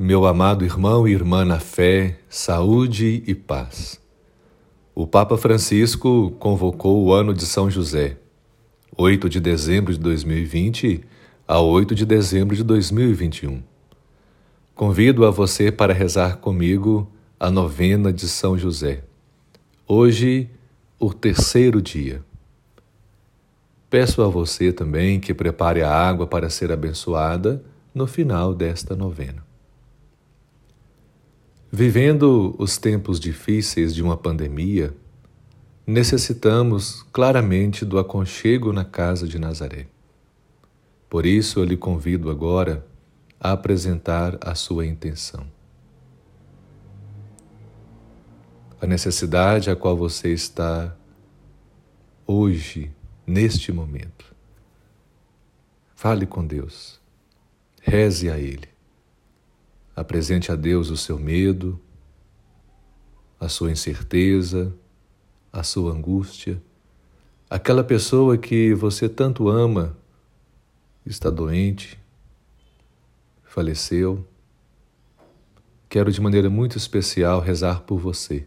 Meu amado irmão e irmã na fé, saúde e paz. O Papa Francisco convocou o ano de São José, 8 de dezembro de 2020 a 8 de dezembro de 2021. Convido a você para rezar comigo a novena de São José. Hoje, o terceiro dia. Peço a você também que prepare a água para ser abençoada no final desta novena. Vivendo os tempos difíceis de uma pandemia, necessitamos claramente do aconchego na casa de Nazaré. Por isso eu lhe convido agora a apresentar a sua intenção. A necessidade a qual você está hoje, neste momento. Fale com Deus, reze a Ele. Apresente a Deus o seu medo, a sua incerteza, a sua angústia. Aquela pessoa que você tanto ama está doente, faleceu. Quero de maneira muito especial rezar por você,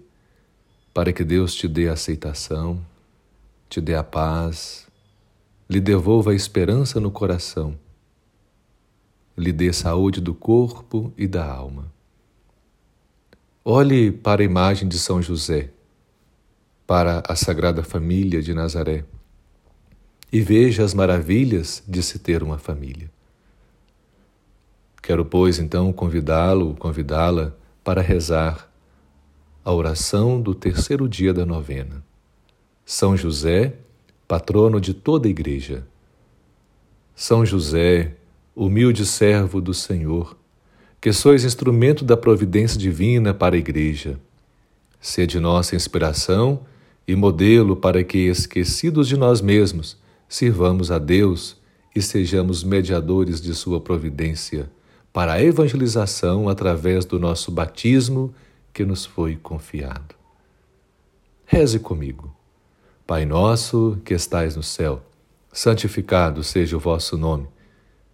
para que Deus te dê aceitação, te dê a paz, lhe devolva a esperança no coração lhe dê saúde do corpo e da alma. Olhe para a imagem de São José, para a Sagrada Família de Nazaré, e veja as maravilhas de se ter uma família. Quero, pois, então convidá-lo, convidá-la para rezar a oração do terceiro dia da novena. São José, patrono de toda a Igreja. São José, humilde servo do Senhor, que sois instrumento da providência divina para a Igreja. Sede nossa inspiração e modelo para que, esquecidos de nós mesmos, sirvamos a Deus e sejamos mediadores de Sua providência para a evangelização através do nosso batismo que nos foi confiado. Reze comigo. Pai nosso que estais no céu, santificado seja o vosso nome.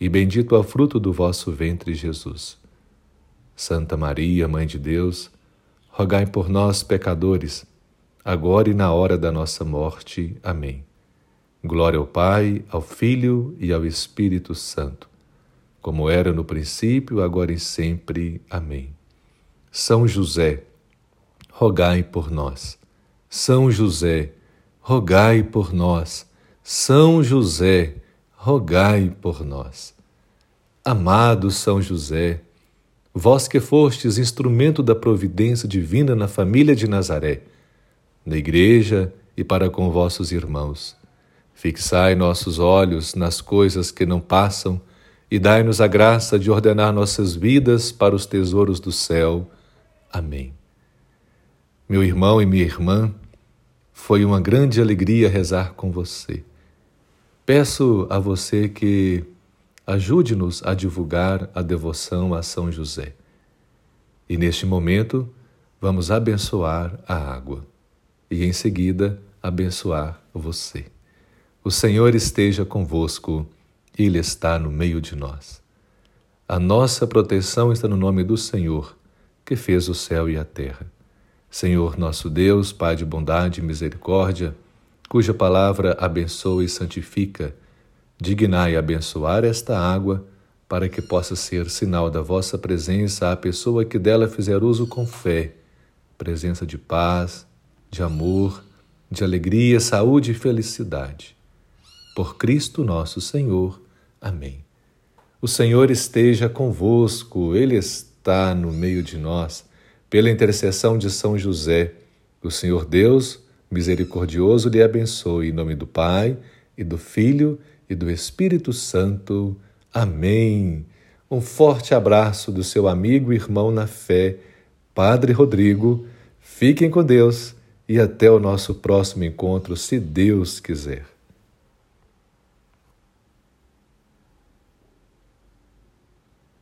e bendito é o fruto do vosso ventre, Jesus. Santa Maria, Mãe de Deus, rogai por nós, pecadores, agora e na hora da nossa morte. Amém. Glória ao Pai, ao Filho e ao Espírito Santo, como era no princípio, agora e sempre. Amém. São José, rogai por nós. São José, rogai por nós. São José, rogai por nós. Amado São José, vós que fostes instrumento da providência divina na família de Nazaré, na igreja e para com vossos irmãos, fixai nossos olhos nas coisas que não passam e dai-nos a graça de ordenar nossas vidas para os tesouros do céu. Amém. Meu irmão e minha irmã, foi uma grande alegria rezar com você. Peço a você que ajude-nos a divulgar a devoção a São José. E neste momento, vamos abençoar a água e em seguida abençoar você. O Senhor esteja convosco, Ele está no meio de nós. A nossa proteção está no nome do Senhor, que fez o céu e a terra. Senhor nosso Deus, Pai de bondade e misericórdia, cuja palavra abençoa e santifica, dignai abençoar esta água, para que possa ser sinal da vossa presença à pessoa que dela fizer uso com fé, presença de paz, de amor, de alegria, saúde e felicidade. Por Cristo nosso Senhor. Amém. O Senhor esteja convosco, Ele está no meio de nós. Pela intercessão de São José, o Senhor Deus, misericordioso lhe abençoe. Em nome do Pai, e do Filho, e do Espírito Santo. Amém. Um forte abraço do seu amigo e irmão na fé, Padre Rodrigo. Fiquem com Deus e até o nosso próximo encontro, se Deus quiser.